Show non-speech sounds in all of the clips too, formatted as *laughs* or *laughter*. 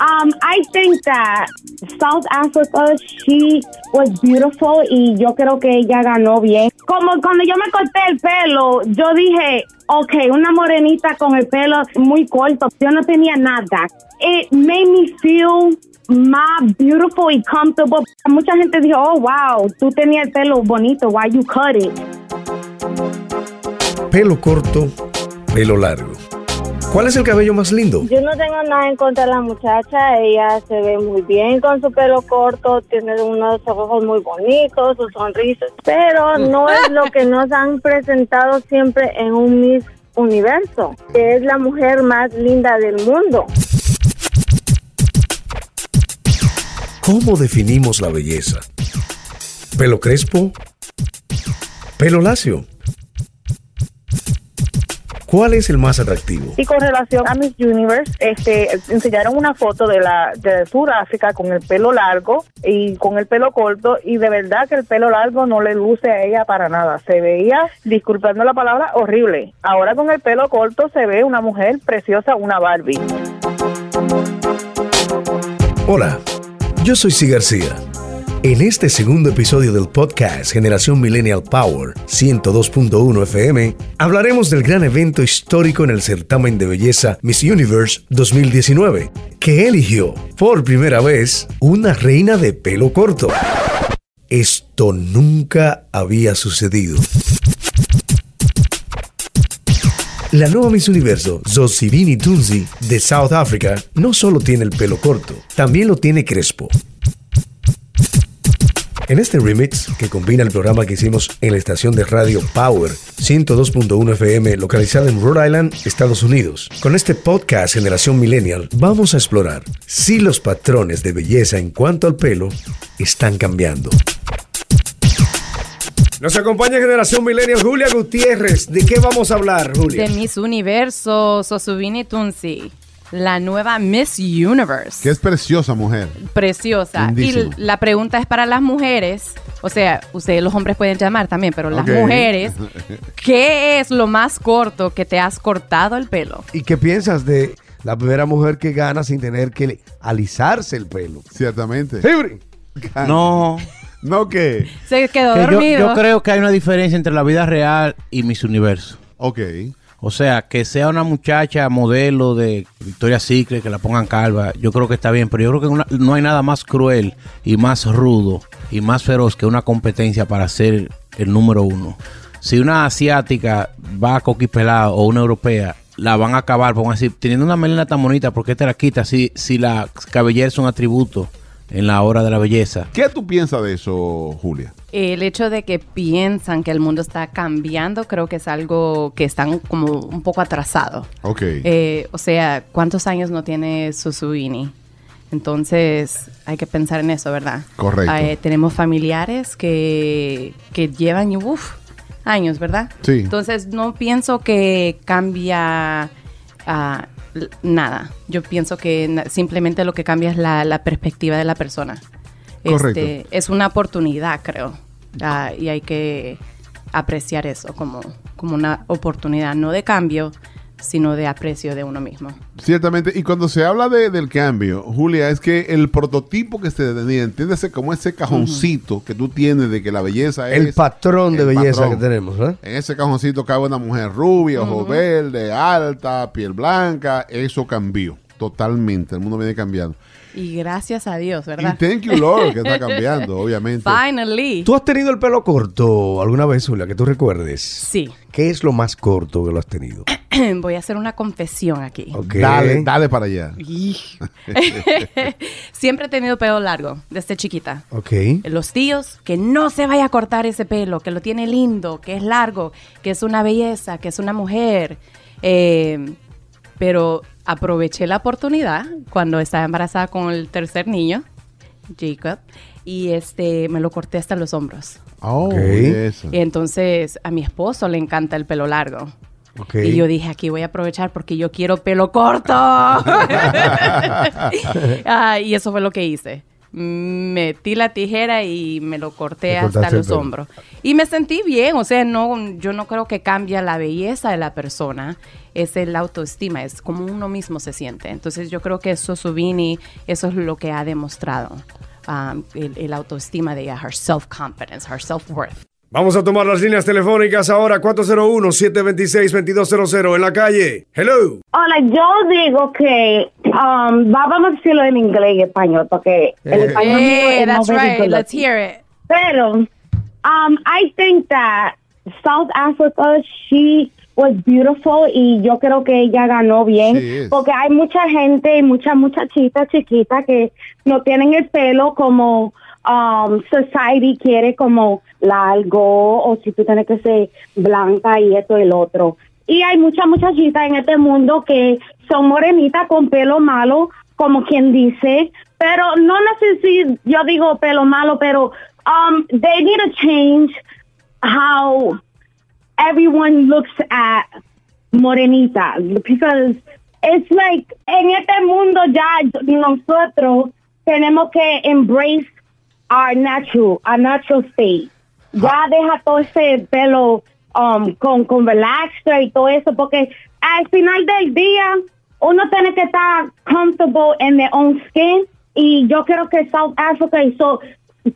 Um, I think that South Africa, she was beautiful y yo creo que ella ganó bien. Como cuando yo me corté el pelo, yo dije, ok, una morenita con el pelo muy corto, yo no tenía nada. It made me feel más beautiful y comfortable. Mucha gente dijo, oh, wow, tú tenías el pelo bonito, why you cut it? Pelo corto, pelo largo. ¿Cuál es el cabello más lindo? Yo no tengo nada en contra de la muchacha, ella se ve muy bien con su pelo corto, tiene unos ojos muy bonitos, su sonrisa, pero no es lo que *laughs* nos han presentado siempre en un Miss Universo, que es la mujer más linda del mundo. ¿Cómo definimos la belleza? ¿Pelo crespo? ¿Pelo lacio? ¿Cuál es el más atractivo? Y con relación a Miss Universe, este, enseñaron una foto de la de Sudáfrica con el pelo largo y con el pelo corto y de verdad que el pelo largo no le luce a ella para nada. Se veía, disculpando la palabra, horrible. Ahora con el pelo corto se ve una mujer preciosa, una Barbie. Hola, yo soy Si García. En este segundo episodio del podcast Generación Millennial Power 102.1 FM, hablaremos del gran evento histórico en el certamen de belleza Miss Universe 2019, que eligió por primera vez una reina de pelo corto. Esto nunca había sucedido. La nueva Miss Universo, Zosibini Tunzi, de South Africa, no solo tiene el pelo corto, también lo tiene crespo. En este remix, que combina el programa que hicimos en la estación de radio Power 102.1 FM localizada en Rhode Island, Estados Unidos, con este podcast Generación Millennial vamos a explorar si los patrones de belleza en cuanto al pelo están cambiando. Nos acompaña Generación Millennial Julia Gutiérrez. ¿De qué vamos a hablar, Julia? De Miss Universo, Sosubini Tunsi la nueva Miss Universe. Que es preciosa mujer. Preciosa. Lindísima. Y la pregunta es para las mujeres, o sea, ustedes los hombres pueden llamar también, pero las mujeres, *laughs* ¿qué es lo más corto que te has cortado el pelo? ¿Y qué piensas de la primera mujer que gana sin tener que alisarse el pelo? Ciertamente. Fibri. No. ¿No qué? Se quedó que yo, dormido. yo creo que hay una diferencia entre la vida real y Miss Universo. Ok. O sea, que sea una muchacha modelo de Victoria's Secret, que la pongan calva, yo creo que está bien, pero yo creo que una- no hay nada más cruel y más rudo y más feroz que una competencia para ser el número uno. Si una asiática va a coquipelada o una europea, la van a acabar, decir, teniendo una melena tan bonita, ¿por qué te la quitas si, si la cabellera es un atributo en la hora de la belleza? ¿Qué tú piensas de eso, Julia? El hecho de que piensan que el mundo está cambiando, creo que es algo que están como un poco atrasados. Ok. Eh, o sea, ¿cuántos años no tiene Susubini? Entonces, hay que pensar en eso, ¿verdad? Correcto. Eh, tenemos familiares que, que llevan, uf, años, ¿verdad? Sí. Entonces, no pienso que cambia l- nada. Yo pienso que simplemente lo que cambia es la, la perspectiva de la persona. Correcto. Este, es una oportunidad, creo. Ah, y hay que apreciar eso como, como una oportunidad, no de cambio, sino de aprecio de uno mismo. Ciertamente. Y cuando se habla de- del cambio, Julia, es que el prototipo que se tenía, entiéndase como ese cajoncito que tú tienes de que la belleza es... El patrón de el belleza patrón. que tenemos, ¿eh? En ese cajoncito cabe una mujer rubia, ojos verdes, alta, piel blanca. Eso cambió totalmente. El mundo viene cambiando. Y gracias a Dios, Y ¿verdad? thank you, Lord, que está *laughs* cambiando, obviamente. Finally. ¿Tú has tenido el pelo corto alguna vez, Julia, que tú recuerdes? Sí. ¿Qué es lo más corto que lo has tenido? *clears throat* Voy a hacer una confesión aquí. Dale, dale para allá. *laughs* Siempre he tenido pelo largo, desde chiquita. Ok. Los tíos, que no se vaya a cortar ese pelo, que lo tiene lindo, que es largo, que es una belleza, que es una mujer. Eh, pero aproveché la oportunidad cuando estaba embarazada con el tercer niño, Jacob, y este me lo corté hasta los hombros. Oh, Ok. eso. Y entonces a mi esposo le encanta el pelo largo. Ok. Y yo dije, aquí voy a aprovechar porque yo quiero pelo corto. *laughs* Ah, y eso fue lo que hice. Metí la tijera y me lo corté hasta los hombros. Y me sentí bien, o sea, no, yo no creo que cambia la belleza de la persona. Es el autoestima, es como uno mismo se siente. Entonces yo creo que eso Subini, eso es lo que ha demostrado, um, el, el autoestima de ella, her self-confidence, her self-worth. Vamos a tomar las líneas telefónicas ahora, 401-726-2200 en la calle. Hello. Hola, yo digo que um, va- vamos a decirlo en inglés y español porque el español mío Hey, es no that's right, let's hear it. Pero um, I think that South Africa, she was beautiful y yo creo que ella ganó bien Sí porque hay mucha gente y muchas muchachitas chiquitas que no tienen el pelo como um, society quiere como largo o si tú tienes que ser blanca y esto y el otro. Y hay muchas muchachitas en este mundo que son morenitas con pelo malo, como quien dice, pero no necesito, yo digo pelo malo, pero um, they need to change how everyone looks at Morenita because it's like en este mundo ya nosotros tenemos que embrace our natural, our natural state. Ya deja todo ese pelo um, con, con relaxer y todo eso porque al final del día uno tiene que estar comfortable in their own skin y yo creo que South Africa hizo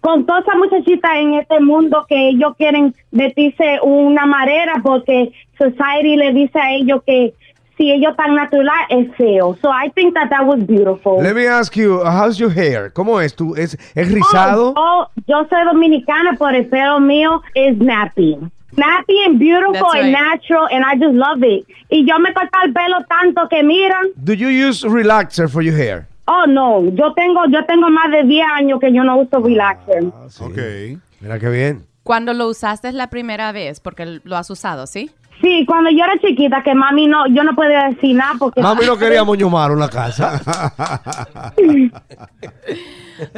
con todas esas muchachitas en este mundo que ellos quieren vestirse una manera porque society le dice a ellos que si ellos están natural es feo. So I think that that was beautiful. Let me ask you, uh, how's your hair? ¿Cómo es? ¿Tú, es, ¿Es rizado? Oh, oh, yo soy dominicana, pero el pelo mío es nappy. Nappy and beautiful and natural, and I just love it. Y yo me corto el pelo tanto que miran. Do you use relaxer for your hair? Oh no, yo tengo yo tengo más de 10 años que yo no uso relaxer. Ok. Mira qué bien. Cuando lo usaste la primera vez, porque lo has usado, ¿sí? Sí, cuando yo era chiquita, que mami no, yo no podía decir nada porque Mami no *laughs* quería moño malo en la casa. *laughs*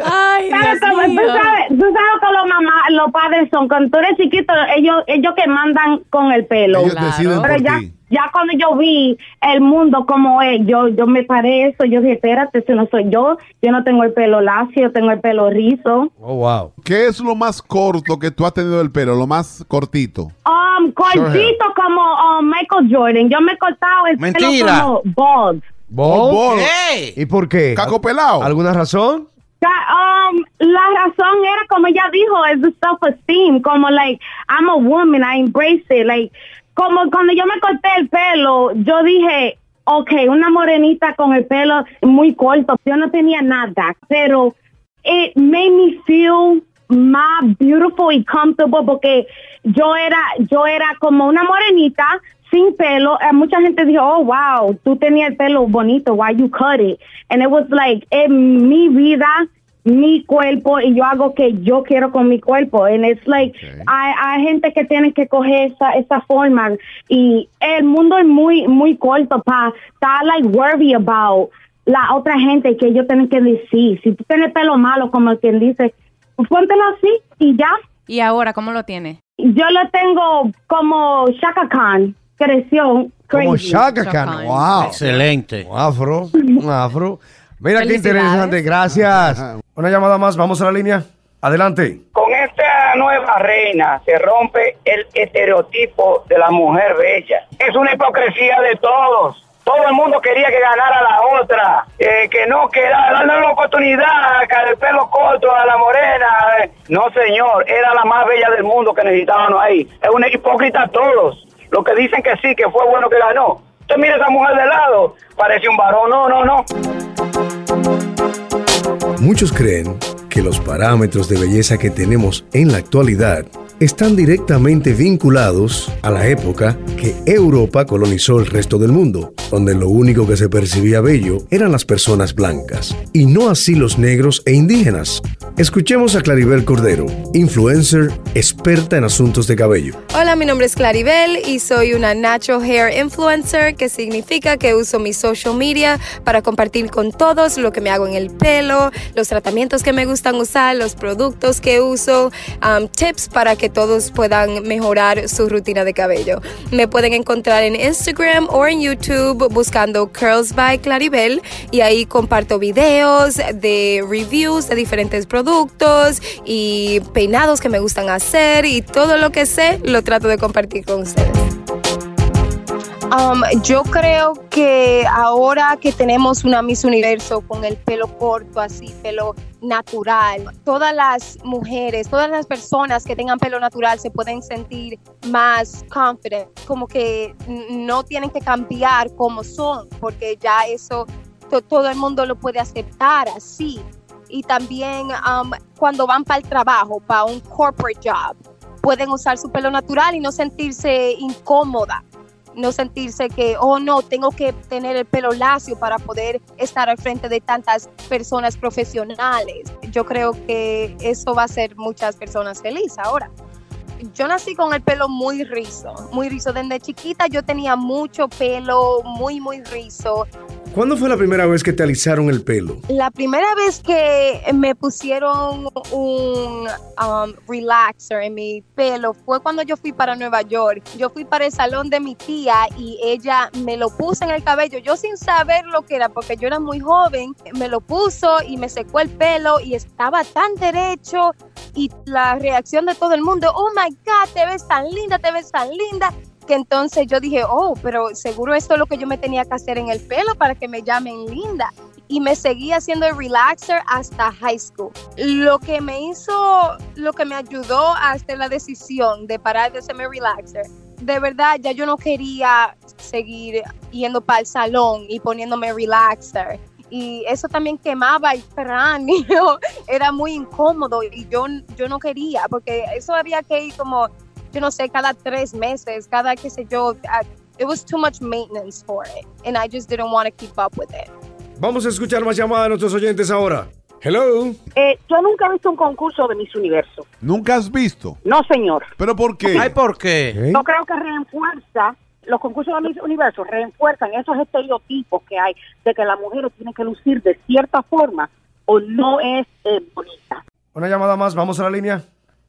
Ay, ¿Sabes Dios cómo? Tú sabes, tú sabes que los mamás, los padres son, cuando tú eres chiquito, ellos, ellos que mandan con el pelo. Ellos Claro. deciden Pero por ya, ti. Ya cuando yo vi el mundo como es, yo, yo me paré eso, yo dije, espérate, si no soy yo, yo no tengo el pelo lacio, yo tengo el pelo rizo. Oh, wow. ¿Qué es lo más corto que tú has tenido del pelo? Lo más cortito. Um, cortito como um, Michael Jordan, yo me he cortado el Mentira. pelo como bald. ¿Bald? bald. ¡Ey! ¿Y por qué? Caco pelado. ¿Alguna razón? Um, la razón era como ella dijo, es the self-esteem, como like, I'm a woman, I embrace it, like, como cuando yo me corté el pelo, yo dije, okay, una morenita con el pelo muy corto, yo no tenía nada, pero it made me feel más beautiful y comfortable porque yo era, yo era como una morenita sin pelo. Eh, mucha gente dijo, oh, wow, tú tenías el pelo bonito, why you cut it? And it was like, en mi vida, mi cuerpo, y yo hago que yo quiero con mi cuerpo. And it's like, hay, hay gente que tiene que coger esa, esa forma. Y el mundo es muy, muy corto para estar, like, worry about la otra gente que ellos tienen que decir. Si tú tienes pelo malo, como quien dice, pues póntelo así y ya. ¿Y ahora cómo lo tiene? Yo lo tengo como Shaka Khan, creció Como crazy. Shaka Shaka Khan. Khan. Wow. Excelente. Un afro. Un *laughs* afro. Mira qué interesante. Gracias. *laughs* Una llamada más, vamos a la línea. Adelante. Con esta nueva reina se rompe el estereotipo de la mujer bella. Es una hipocresía de todos. Todo el mundo quería que ganara la otra, eh, que no, que da- darle la oportunidad a el pelo corto a la morena. eh. No, señor, era la más bella del mundo que necesitábamos ahí. Es una hipócrita todos. Los que dicen que sí, que fue bueno que ganó. Usted mire a esa mujer de lado, parece un varón. No, no, no. Muchos creen que los parámetros de belleza que tenemos en la actualidad están directamente vinculados a la época que Europa colonizó el resto del mundo, donde lo único que se percibía bello eran las personas blancas, y no así los negros e indígenas. Escuchemos a Claribel Cordero, influencer experta en asuntos de cabello. Hola, mi nombre es Claribel y soy una natural hair influencer, que significa que uso mi social media para compartir con todos lo que me hago en el pelo, los tratamientos que me gustan usar, los productos que uso, um, tips para que todos puedan mejorar su rutina de cabello. Me pueden encontrar en Instagram o en YouTube buscando Curls by Claribel y ahí comparto videos de reviews de diferentes productos y peinados que me gustan hacer y todo lo que sé lo trato de compartir con ustedes. Um, yo creo que ahora que tenemos una Miss Universo con el pelo corto, así, pelo natural, todas las mujeres, todas las personas que tengan pelo natural se pueden sentir más confident, como que no tienen que cambiar como son, porque ya eso to- todo el mundo lo puede aceptar así. Y también um, cuando van para el trabajo, para un corporate job, pueden usar su pelo natural y no sentirse incómoda no sentirse que, oh no, tengo que tener el pelo lacio para poder estar al frente de tantas personas profesionales. Yo creo que eso va a hacer muchas personas felices ahora. Yo nací con el pelo muy rizo, muy rizo. Desde chiquita yo tenía mucho pelo, muy, muy rizo. ¿Cuándo fue la primera vez que te alisaron el pelo? La primera vez que me pusieron un um, relaxer en mi pelo fue cuando yo fui para Nueva York. Yo fui para el salón de mi tía y ella me lo puso en el cabello. Yo sin saber lo que era, porque yo era muy joven, me lo puso y me secó el pelo y estaba tan derecho. Y la reacción de todo el mundo, oh my God, te ves tan linda, te ves tan linda que entonces yo dije, oh, pero seguro esto es lo que yo me tenía que hacer en el pelo para que me llamen linda. Y me seguí haciendo el relaxer hasta high school. Lo que me hizo, lo que me ayudó a hacer la decisión de parar de hacerme relaxer, de verdad ya yo no quería seguir yendo para el salón y poniéndome relaxer. Y eso también quemaba el cráneo, *laughs* era muy incómodo y yo, yo no quería, porque eso había que ir como yo no sé, cada tres meses, cada qué sé yo. I- it was too much maintenance for it, and I just didn't want to keep up with it. Vamos a escuchar más llamadas de nuestros oyentes ahora. Hello. Eh, yo nunca he visto un concurso de Miss Universo. ¿Nunca has visto? No, señor. ¿Pero por qué? Ay, ¿por qué? Yo creo que refuerza, los concursos de Miss Universo refuerzan esos estereotipos que hay de que la mujer tiene que lucir de cierta forma o no es eh, bonita. Una llamada más, vamos a la línea.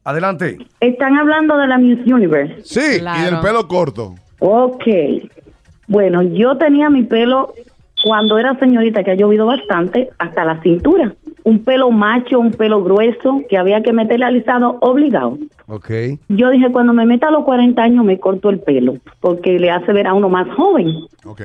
Adelante. Están hablando de la Miss Universe. Sí, y del pelo corto. Ok. Bueno, yo tenía mi pelo cuando era señorita, que ha llovido bastante, hasta la cintura. Un pelo macho, un pelo grueso, que había que meterle alisado obligado. Ok. Yo dije, cuando me meta a los 40 años me corto el pelo, porque le hace ver a uno más joven. Ok.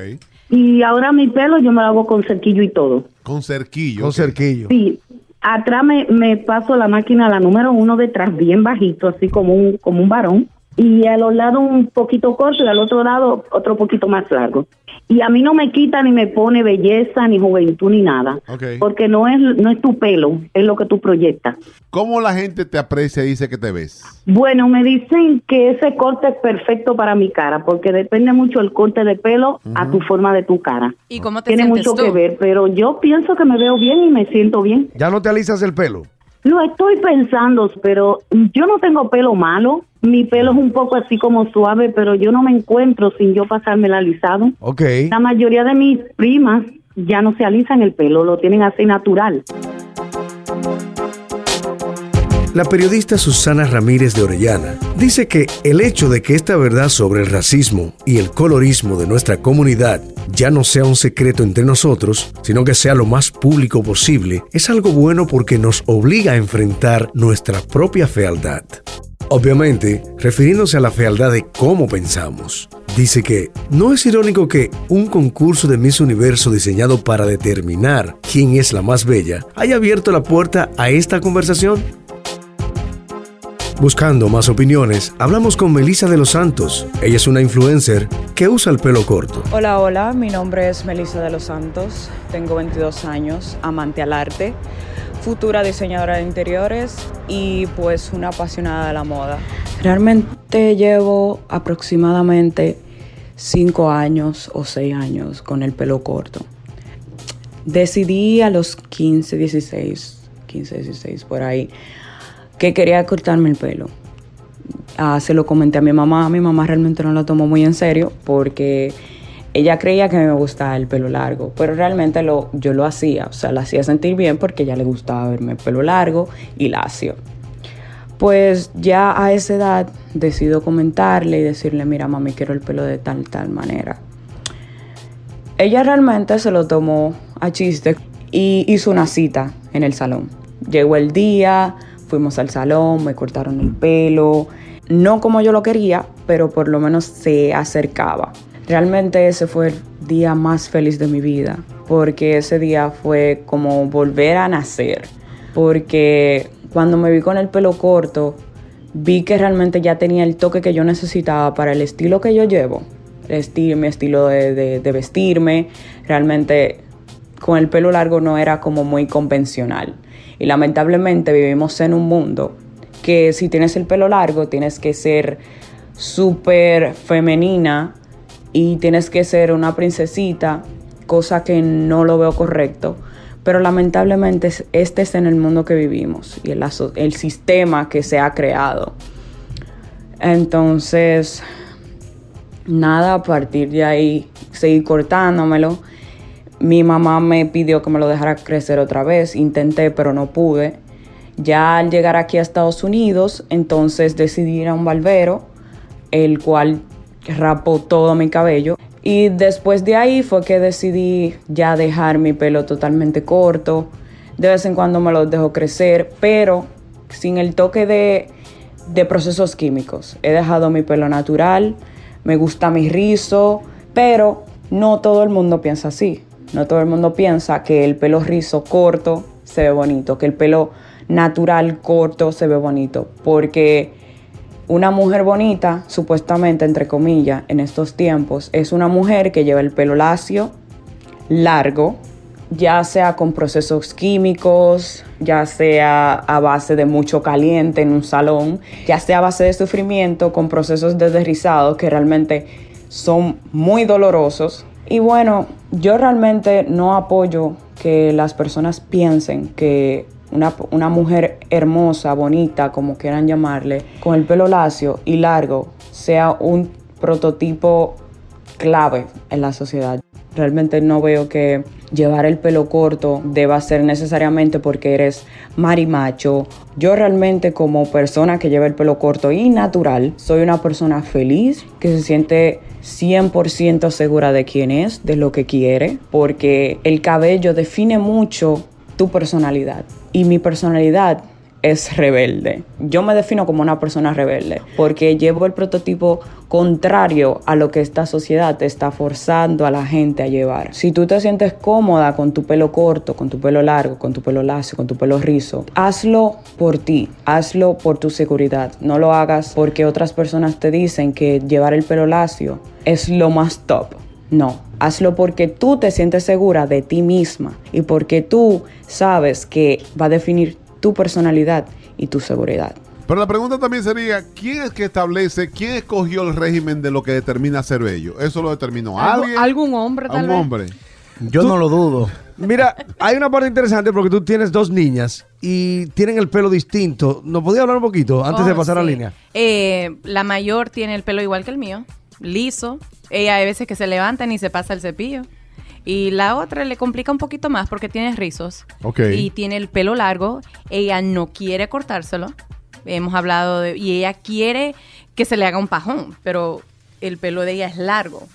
Y ahora mi pelo yo me lo hago con cerquillo y todo. Con cerquillo. Con cerquillo. Sí, atrás me, me paso la máquina, la número uno detrás, bien bajito, así como un, como un varón. Y a los lados un poquito corto y al otro lado otro poquito más largo. Y a mí no me quita ni me pone belleza, ni juventud, ni nada. Porque no es, no es tu pelo, es lo que tú proyectas. ¿Cómo la gente te aprecia y dice que te ves? Bueno, me dicen que ese corte es perfecto para mi cara, porque depende mucho el corte de pelo a tu forma de tu cara. ¿Y cómo te Tiene sientes mucho tú? que ver, pero yo pienso que me veo bien y me siento bien. ¿Ya no te alisas el pelo? Lo estoy pensando, pero yo no tengo pelo malo. Mi pelo es un poco así como suave, pero yo no me encuentro sin yo pasarme el alisado. Ok. La mayoría de mis primas ya no se alisan el pelo, lo tienen así natural. La periodista Susana Ramírez de Orellana dice que el hecho de que esta verdad sobre el racismo y el colorismo de nuestra comunidad ya no sea un secreto entre nosotros, sino que sea lo más público posible, es algo bueno porque nos obliga a enfrentar nuestra propia fealdad. Obviamente, refiriéndose a la fealdad de cómo pensamos. Dice que no es irónico que un concurso de Miss Universo diseñado para determinar quién es la más bella haya abierto la puerta a esta conversación. Buscando más opiniones, hablamos con Melissa de los Santos. Ella es una influencer que usa el pelo corto. Hola, hola, mi nombre es Melissa de los Santos, tengo 22 años, amante al arte, futura diseñadora de interiores y pues una apasionada de la moda. Realmente llevo aproximadamente 5 años o 6 años con el pelo corto. Decidí a los 15, 16, 15, 16 por ahí que quería cortarme el pelo. Ah, se lo comenté a mi mamá, mi mamá realmente no lo tomó muy en serio porque ella creía que me gustaba el pelo largo, pero realmente lo, yo lo hacía, o sea, la hacía sentir bien porque ella le gustaba verme el pelo largo y lacio. Pues ya a esa edad decido comentarle y decirle, mira mami, quiero el pelo de tal, tal manera. Ella realmente se lo tomó a chiste y hizo una cita en el salón. Llegó el día, fuimos al salón, me cortaron el pelo, no como yo lo quería, pero por lo menos se acercaba. Realmente ese fue el día más feliz de mi vida, porque ese día fue como volver a nacer, porque cuando me vi con el pelo corto, vi que realmente ya tenía el toque que yo necesitaba para el estilo que yo llevo, el estilo, mi estilo de, de- de vestirme, realmente con el pelo largo no era como muy convencional. Y lamentablemente vivimos en un mundo que si tienes el pelo largo tienes que ser súper femenina y tienes que ser una princesita, cosa que no lo veo correcto. Pero lamentablemente es- este es en el mundo que vivimos y el, el sistema que se ha creado. Entonces, nada, a partir de ahí seguí cortándomelo. Mi mamá me pidió que me lo dejara crecer otra vez, intenté pero no pude. Ya al llegar aquí a Estados Unidos, entonces decidí ir a un barbero, el cual rapó todo mi cabello. Y después de ahí fue que decidí ya dejar mi pelo totalmente corto. De vez en cuando me lo dejo crecer, pero sin el toque de, de procesos químicos. He dejado mi pelo natural, me gusta mi rizo, pero no todo el mundo piensa así. No todo el mundo piensa que el pelo rizo corto se ve bonito, que el pelo natural corto se ve bonito, porque una mujer bonita, supuestamente, entre comillas, en estos tiempos, es una mujer que lleva el pelo lacio, largo, ya sea con procesos químicos, ya sea a base de mucho caliente en un salón, ya sea a base de sufrimiento con procesos de desrizado que realmente son muy dolorosos. Y bueno, yo realmente no apoyo que las personas piensen que una, una mujer hermosa, bonita, como quieran llamarle, con el pelo lacio y largo, sea un prototipo clave en la sociedad. Realmente no veo que llevar el pelo corto deba ser necesariamente porque eres marimacho. Yo realmente como persona que lleva el pelo corto y natural, soy una persona feliz que se siente 100% segura de quién es, de lo que quiere, porque el cabello define mucho tu personalidad. Y mi personalidad es rebelde. Yo me defino como una persona rebelde porque llevo el prototipo contrario a lo que esta sociedad te está forzando a la gente a llevar. Si tú te sientes cómoda con tu pelo corto, con tu pelo largo, con tu pelo lacio, con tu pelo rizo, hazlo por ti, hazlo por tu seguridad. No lo hagas porque otras personas te dicen que llevar el pelo lacio es lo más top. No, hazlo porque tú te sientes segura de ti misma y porque tú sabes que va a definir tu personalidad y tu seguridad. Pero la pregunta también sería, ¿quién es que establece, quién escogió el régimen de lo que determina ser bello? ¿Eso lo determinó alguien? algún hombre, ¿A tal vez. hombre? Yo no lo dudo. Mira, hay una parte interesante porque tú tienes dos niñas y tienen el pelo distinto. ¿Nos podía hablar un poquito antes de Oh, pasar a la línea? Eh, la mayor tiene el pelo igual que el mío, liso. Ella hay veces que se levanta y se pasa el cepillo. Y la otra le complica un poquito más porque tiene rizos. Y tiene el pelo largo. Ella no quiere cortárselo. Hemos hablado de... Y ella quiere que se le haga un pajón, pero el pelo de ella es largo.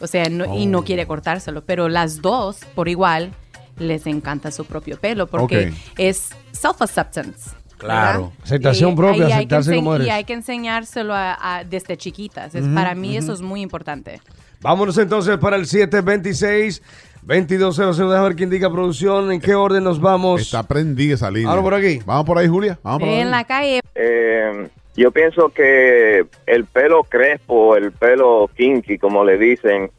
O sea, no- y no Oh. quiere cortárselo. Pero las dos, por igual, les encanta su propio pelo porque es self-acceptance. Claro. ¿verdad? Aceptación Y propia, ahí hay que aceptarse como eres. Y hay que enseñárselo a, a- desde chiquitas. Es- para mí eso es muy importante. Vámonos entonces para el 726 2200. Déjame ver quién diga producción. ¿En qué orden nos vamos? Está prendida esa línea. Ahora por aquí. Vamos por ahí, Julia. Vamos por ahí. En la calle. Eh, yo pienso que el pelo crespo, el pelo kinky, como le dicen,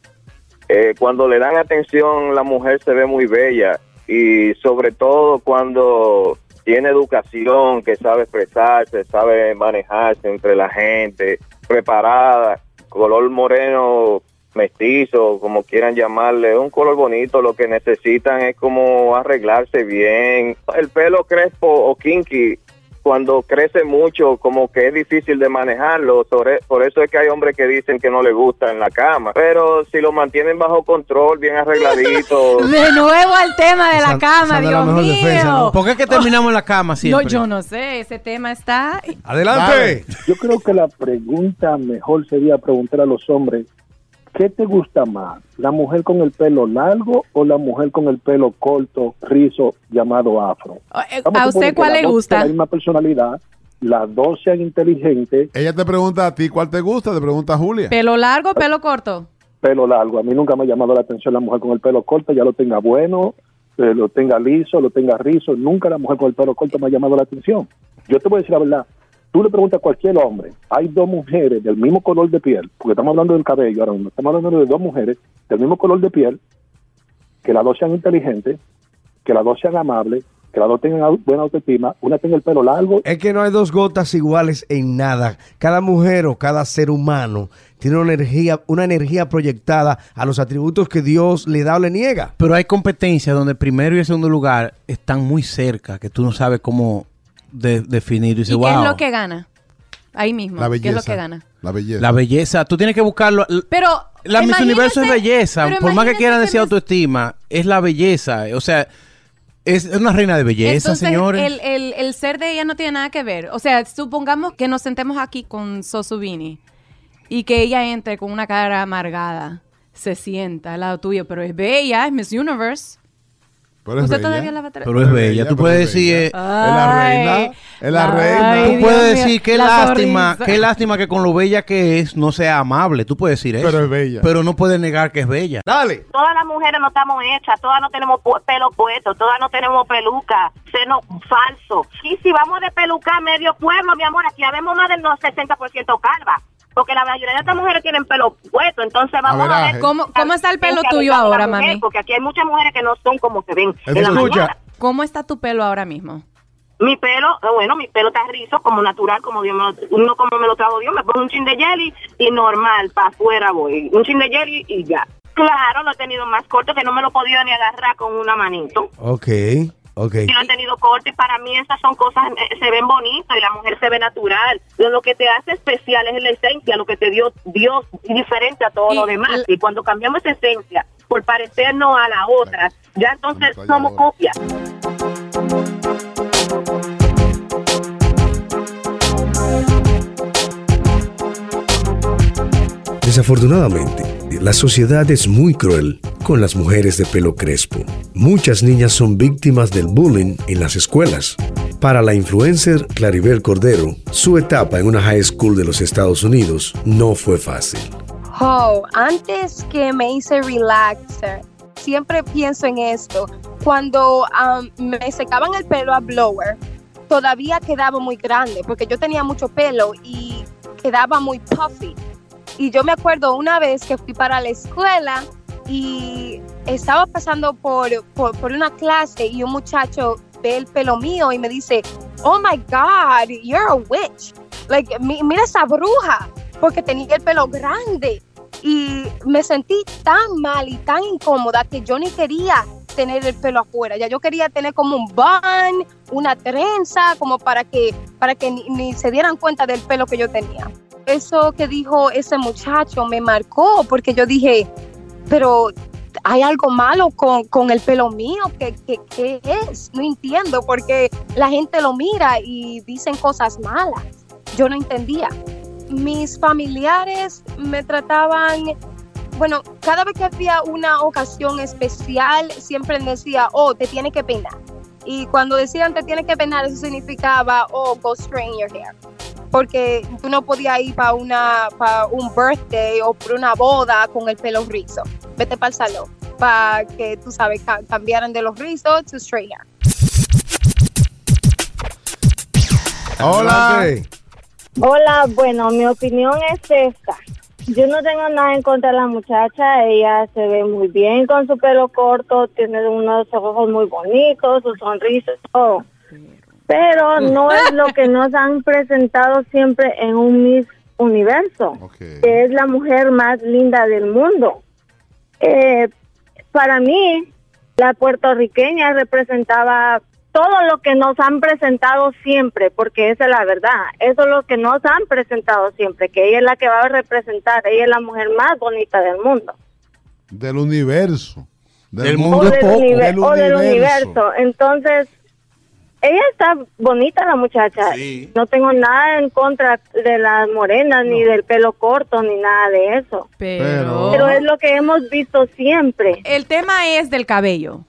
eh, cuando le dan atención, la mujer se ve muy bella y sobre todo cuando tiene educación, que sabe expresarse, sabe manejarse entre la gente, preparada, color moreno mestizo, como quieran llamarle, un color bonito, lo que necesitan es como arreglarse bien. El pelo crespo o kinky cuando crece mucho, como que es difícil de manejarlo. Sobre- Por eso es que hay hombres que dicen que no le gusta en la cama. Pero si lo mantienen bajo control, bien arregladito. *laughs* De nuevo al tema de la cama, no Dios la mío. defensa, ¿no? ¿Por qué es que terminamos la cama No, siempre? yo no sé, ese tema está... Adelante. Yo creo que la pregunta mejor sería preguntar a los hombres, ¿qué te gusta más? ¿La mujer con el pelo largo o la mujer con el pelo corto, rizo, llamado afro? eh, Vamos ¿a usted cuál las le dos gusta? La misma personalidad, las dos sean inteligentes. Ella te pregunta a ti cuál te gusta, te pregunta a Julia. ¿Pelo largo o pelo corto? pelo largo. A mí nunca me ha llamado la atención la mujer con el pelo corto, ya lo tenga bueno, eh, lo tenga liso, lo tenga rizo. Nunca la mujer con el pelo corto me ha llamado la atención. Yo te voy a decir la verdad. Tú le preguntas a cualquier hombre, hay dos mujeres del mismo color de piel, porque estamos hablando del cabello ahora mismo, estamos hablando de dos mujeres del mismo color de piel, que las dos sean inteligentes, que las dos sean amables, que las dos tengan buena autoestima, una tenga el pelo largo. Es que no hay dos gotas iguales en nada. Cada mujer o cada ser humano tiene una energía, una energía proyectada a los atributos que Dios le da o le niega. Pero hay competencias donde el primero y el segundo lugar están muy cerca, que tú no sabes cómo de- definir. Y ¿Y dices, qué wow. es lo que gana? Ahí mismo. La ¿Qué es lo belleza. que gana? La belleza. La belleza. Tú tienes que buscarlo. Pero. La Miss Universo es belleza. Por más que quieran decir autoestima, es la belleza. O sea, es una reina de belleza, Entonces, señores. El, el, el ser de ella no tiene nada que ver. O sea, supongamos que nos sentemos aquí con Sosubini y que ella entre con una cara amargada, se sienta al lado tuyo, pero es bella, es Miss Universe. Pero es ¿Usted bella. todavía la va a traer? Pero es bella. Tú puedes es decir. Es la reina. Es la reina. Tú puedes decir qué la lástima, sonrisa. qué lástima que con lo bella que es no sea amable. Tú puedes decir eso. Pero es bella. Pero no puedes negar que es bella. Dale. Todas las mujeres no estamos hechas, todas no tenemos pelo puesto, todas no tenemos peluca, seno falso. Y si vamos de peluca medio pueblo, mi amor, aquí habemos más del 60% calva. Porque la mayoría de estas mujeres tienen pelo puesto, entonces vamos a, ver ¿Cómo- cómo está el pelo tuyo ahora, mujer, mami? Porque aquí hay muchas mujeres que no son como se ven en la mañana. ¿cómo está tu pelo ahora mismo? Mi pelo, eh, bueno, mi pelo está rizo, como natural, como Dios me lo, uno como me lo trajo Dios, me pongo un chin de jelly y normal, para afuera voy. Un chin de jelly y ya. Claro, lo he tenido más corto que no me lo he podido ni agarrar con una manito. Ok, Y lo he tenido corto y para mí esas son cosas, eh, se ven bonitas y la mujer se ve natural. Lo, lo que te hace especial es la esencia, lo que te dio Dios y diferente a todo Y lo demás. Y cuando cambiamos esa esencia por parecernos a la otra, ya entonces somos copias. Desafortunadamente, la sociedad es muy cruel con las mujeres de pelo crespo. Muchas niñas son víctimas del bullying en las escuelas. Para la influencer Claribel Cordero, su etapa en una high school de los Estados Unidos no fue fácil. Oh, antes que me hice relaxer, siempre pienso en esto. Cuando um, me secaban el pelo a blower, todavía quedaba muy grande porque yo tenía mucho pelo y quedaba muy puffy. Y yo me acuerdo una vez que fui para la escuela y estaba pasando por, por, una clase y un muchacho ve el pelo mío y me dice, oh my God, you're a witch. Like, mi- mira esa bruja, porque tenía el pelo grande. Y me sentí tan mal y tan incómoda que yo ni quería tener el pelo afuera. Ya yo quería tener como un bun, una trenza, como para que, para que ni se dieran cuenta del pelo que yo tenía. Eso que dijo ese muchacho me marcó porque yo dije, pero hay algo malo con, con el pelo mío, ¿Qué, qué, es? No entiendo porque la gente lo mira y dicen cosas malas. Yo no entendía. Mis familiares me trataban, bueno, cada vez que había una ocasión especial, siempre decía, oh, te tienes que peinar. Y cuando decían te tienes que peinar, eso significaba, oh, go straighten your hair. Porque tú no podías ir para una para un birthday o por una boda con el pelo rizo. Vete para el salón para que tú sabes ca- cambiaran de los rizos to straight hair. Hola. Hola, bueno, mi opinión es esta. Yo no tengo nada en contra de la muchacha, ella se ve muy bien con su pelo corto, tiene unos ojos muy bonitos, su sonrisa, todo. Pero *laughs* no es lo que nos han presentado siempre en un Miss Universo, que es la mujer más linda del mundo. Eh, para mí, la puertorriqueña representaba todo lo que nos han presentado siempre, porque esa es la verdad. Eso es lo que nos han presentado siempre, que ella es la que va a representar, ella es la mujer más bonita del mundo. Del universo. Del mundo es del, poco. univer- Del o del universo. Entonces, ella está bonita la muchacha. No tengo nada en contra de las morenas, ni del pelo corto, ni nada de eso. Pero, Pero es lo que hemos visto siempre. el tema es del cabello.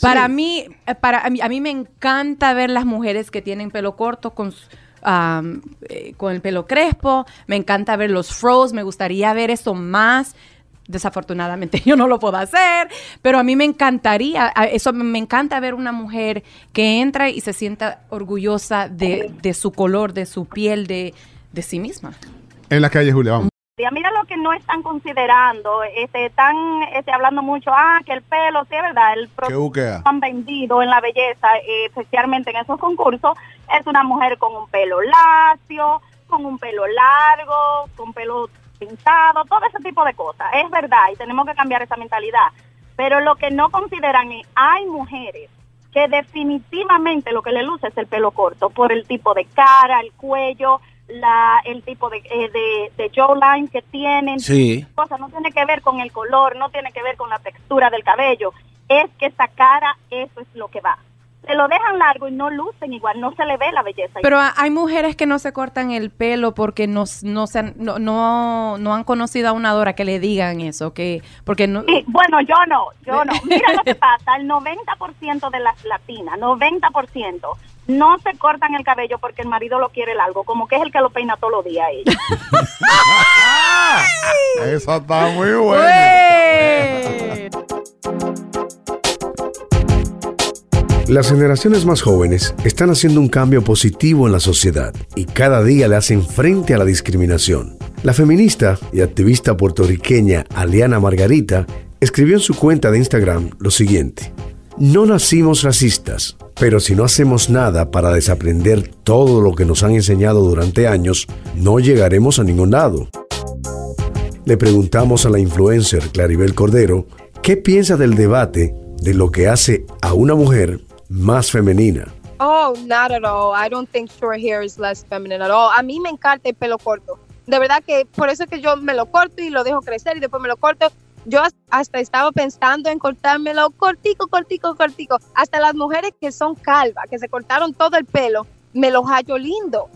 Para mí, eh, para a mí, a mí me encanta ver las mujeres que tienen pelo corto con eh, con el pelo crespo. Me encanta ver los fros. Me gustaría ver eso más. Desafortunadamente *laughs* yo no lo puedo hacer, pero a mí me encantaría, eso me encanta ver una mujer que entra y se sienta orgullosa de, de su color, de su piel, de, de sí misma. En la calle, Julia, vamos. Mira lo que no están considerando, este, están este, hablando mucho, ah, que el pelo, sí es verdad, el ¿Qué producto han vendido en la belleza, especialmente en esos concursos, es una mujer con un pelo lacio, con un pelo largo, con pelo pintado, todo ese tipo de cosas. Es verdad y tenemos que cambiar esa mentalidad. Pero lo que no consideran es, hay mujeres que definitivamente lo que le luce es el pelo corto, por el tipo de cara, el cuello, la, el tipo de, eh, de, de jawline que tienen. Sí. Cosa, no tiene que ver con el color, no tiene que ver con la textura del cabello. Es que esa cara, eso es lo que va. Se lo dejan largo y no lucen igual, no se le ve la belleza. Pero ha- hay mujeres que no se cortan el pelo porque no, no, se han, no, no, no han conocido a una Dora que le digan eso, que porque no... Sí, bueno, yo no, yo no. *laughs* Mira lo que pasa, el 90% de las latinas, 90%, no se cortan el cabello porque el marido lo quiere largo, como que es el que lo peina todos los días ella. *laughs* *laughs* Esa está muy buena. Las generaciones más jóvenes están haciendo un cambio positivo en la sociedad y cada día le hacen frente a la discriminación. La feminista y activista puertorriqueña Aliana Margarita escribió en su cuenta de Instagram lo siguiente. No nacimos racistas, pero si no hacemos nada para desaprender todo lo que nos han enseñado durante años, no llegaremos a ningún lado. Le preguntamos a la influencer Claribel Cordero qué piensa del debate de lo que hace a una mujer más femenina. Oh, not at all. I don't think short hair is less feminine at all. A mí me encanta el pelo corto. De verdad que por eso es que yo me lo corto y lo dejo crecer y después me lo corto. Yo has- hasta estaba pensando en cortármelo cortico, cortico, cortico. Hasta las mujeres que son calvas, que se cortaron todo el pelo, me los hallo lindo.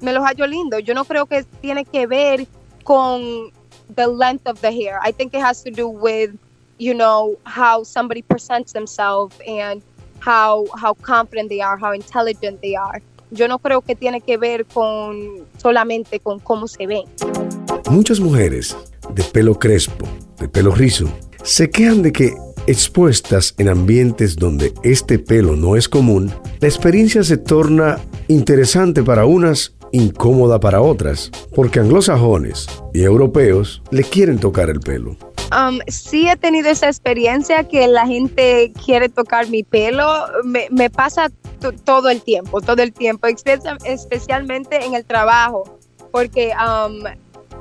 Me los hallo lindo. Yo no creo que tiene que ver con the length of the hair. I think it has to do with, you know, how somebody presents themselves and how how confident they are, how intelligent they are. Yo no creo que tiene que ver con solamente con cómo se ven. Muchas mujeres de pelo crespo, de pelo rizo, se quejan de que expuestas en ambientes donde este pelo no es común, la experiencia se torna interesante para unas, incómoda para otras, porque anglosajones y europeos le quieren tocar el pelo. Um, sí he tenido esa experiencia que la gente quiere tocar mi pelo. Me, pasa to- todo el tiempo, todo el tiempo, espe- especialmente en el trabajo, porque um,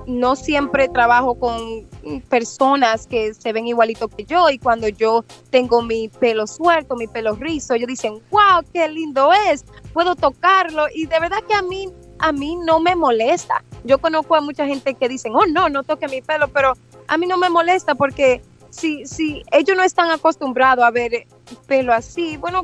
no siempre trabajo con personas que se ven igualito que yo y cuando yo tengo mi pelo suelto, mi pelo rizo, ellos dicen, wow, qué lindo es, puedo tocarlo y de verdad que a mí, a mí no me molesta. Yo conozco a mucha gente que dicen, oh no, no toque mi pelo, pero a mí no me molesta porque si, si ellos no están acostumbrados a ver pelo así, bueno,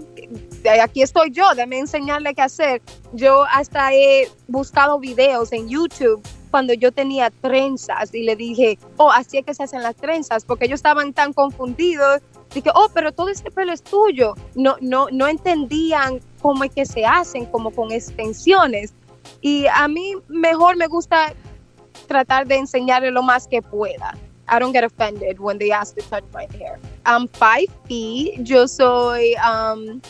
aquí estoy yo, déme enseñarle qué hacer. Yo hasta he buscado videos en YouTube cuando yo tenía trenzas y le dije, oh, así es que se hacen las trenzas, porque ellos estaban tan confundidos. Dije, oh, pero todo este pelo es tuyo. No, no, no entendían cómo es que se hacen, como con extensiones. Y a mí mejor me gusta tratar de enseñarle lo más que pueda. I don't get offended when they ask to touch my hair. I'm five feet. Yo soy um,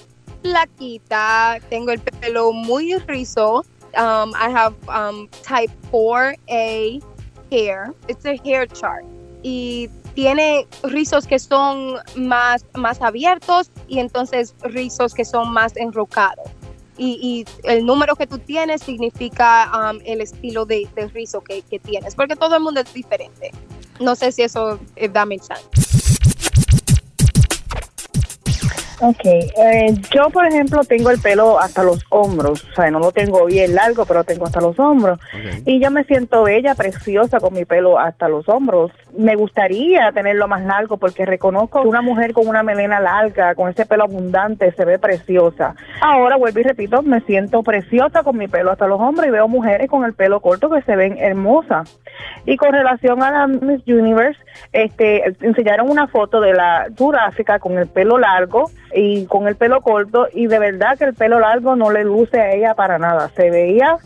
flaquita. Tengo el pelo muy rizo. Um, I have um, type 4A hair. It's a hair chart. Y tiene rizos que son más, más abiertos y entonces rizos que son más enrocados. Y, el número que tú tienes significa um, el estilo de, de rizo que, que tienes, porque todo el mundo es diferente. No sé si eso if that Ok, eh, yo por ejemplo tengo el pelo hasta los hombros, o sea, no lo tengo bien largo, pero lo tengo hasta los hombros. Y yo me siento bella, preciosa con mi pelo hasta los hombros. Me gustaría tenerlo más largo porque reconozco que una mujer con una melena larga, con ese pelo abundante, se ve preciosa. Ahora, vuelvo y repito, me siento preciosa con mi pelo hasta los hombros y veo mujeres con el pelo corto que se ven hermosas. Y con relación a la Miss Universe, este, enseñaron una foto de la Sudáfrica con el pelo largo y con el pelo corto y de verdad que el pelo largo no le luce a ella para nada. Se veía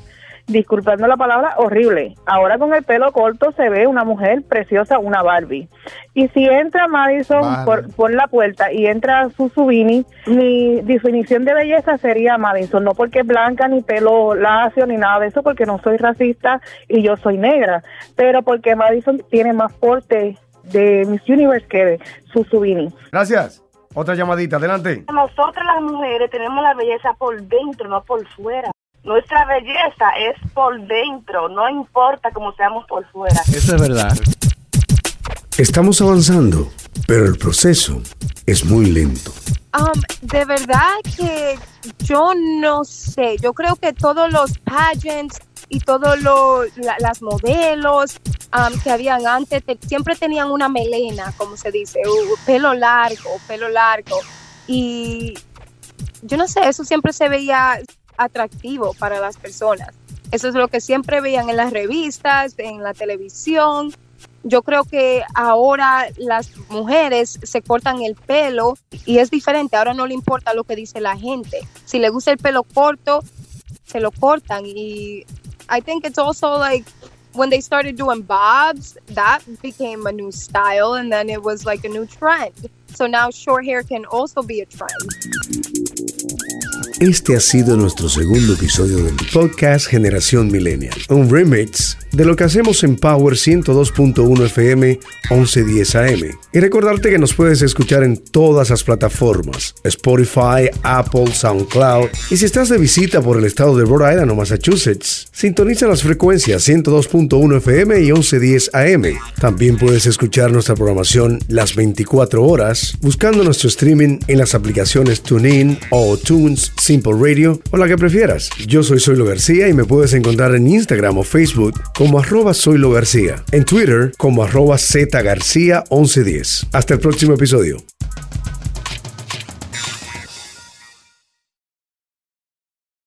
disculpando la palabra, horrible. Ahora con el pelo corto se ve una mujer preciosa, una Barbie. Y si entra Madison Vale. por, por la puerta y entra Susubini, mi definición de belleza sería Madison, no porque es blanca, ni pelo lacio, ni nada de eso, porque no soy racista y yo soy negra, pero porque Madison tiene más porte de Miss Universe que Susubini. Gracias. Otra llamadita, adelante. Nosotras las mujeres tenemos la belleza por dentro, no por fuera. Nuestra belleza es por dentro, no importa cómo seamos por fuera. Eso es verdad. Estamos avanzando, pero el proceso es muy lento. Um, de verdad que yo no sé. Yo creo que todos los pageants y todos los la- las modelos um, que habían antes te- siempre tenían una melena, como se dice, u- pelo largo, pelo largo. Y yo no sé, eso siempre se veía atractivo para las personas. Eso es lo que siempre veían en las revistas, en la televisión. Yo creo que ahora las mujeres se cortan el pelo y es diferente. Ahora no le importa lo que dice la gente. Si le gusta el pelo corto, se lo cortan. Y I think it's also like when they started doing bobs, that became a new style and then it was like a new trend. So now short hair can also be a trend. Este ha sido nuestro segundo episodio del podcast Generación Millennial, un remix de lo que hacemos en Power 102.1 FM 1110 AM. Y recordarte que nos puedes escuchar en todas las plataformas, Spotify, Apple, SoundCloud. Y si estás de visita por el estado de Rhode Island o Massachusetts, sintoniza las frecuencias 102.1 FM y 1110 AM. También puedes escuchar nuestra programación las 24 horas buscando nuestro streaming en las aplicaciones TuneIn o Tunes Simple Radio o la que prefieras. Yo soy Soylo García y me puedes encontrar en Instagram o Facebook arroba Soylo García, en Twitter como arroba Z García 1110. Hasta el próximo episodio.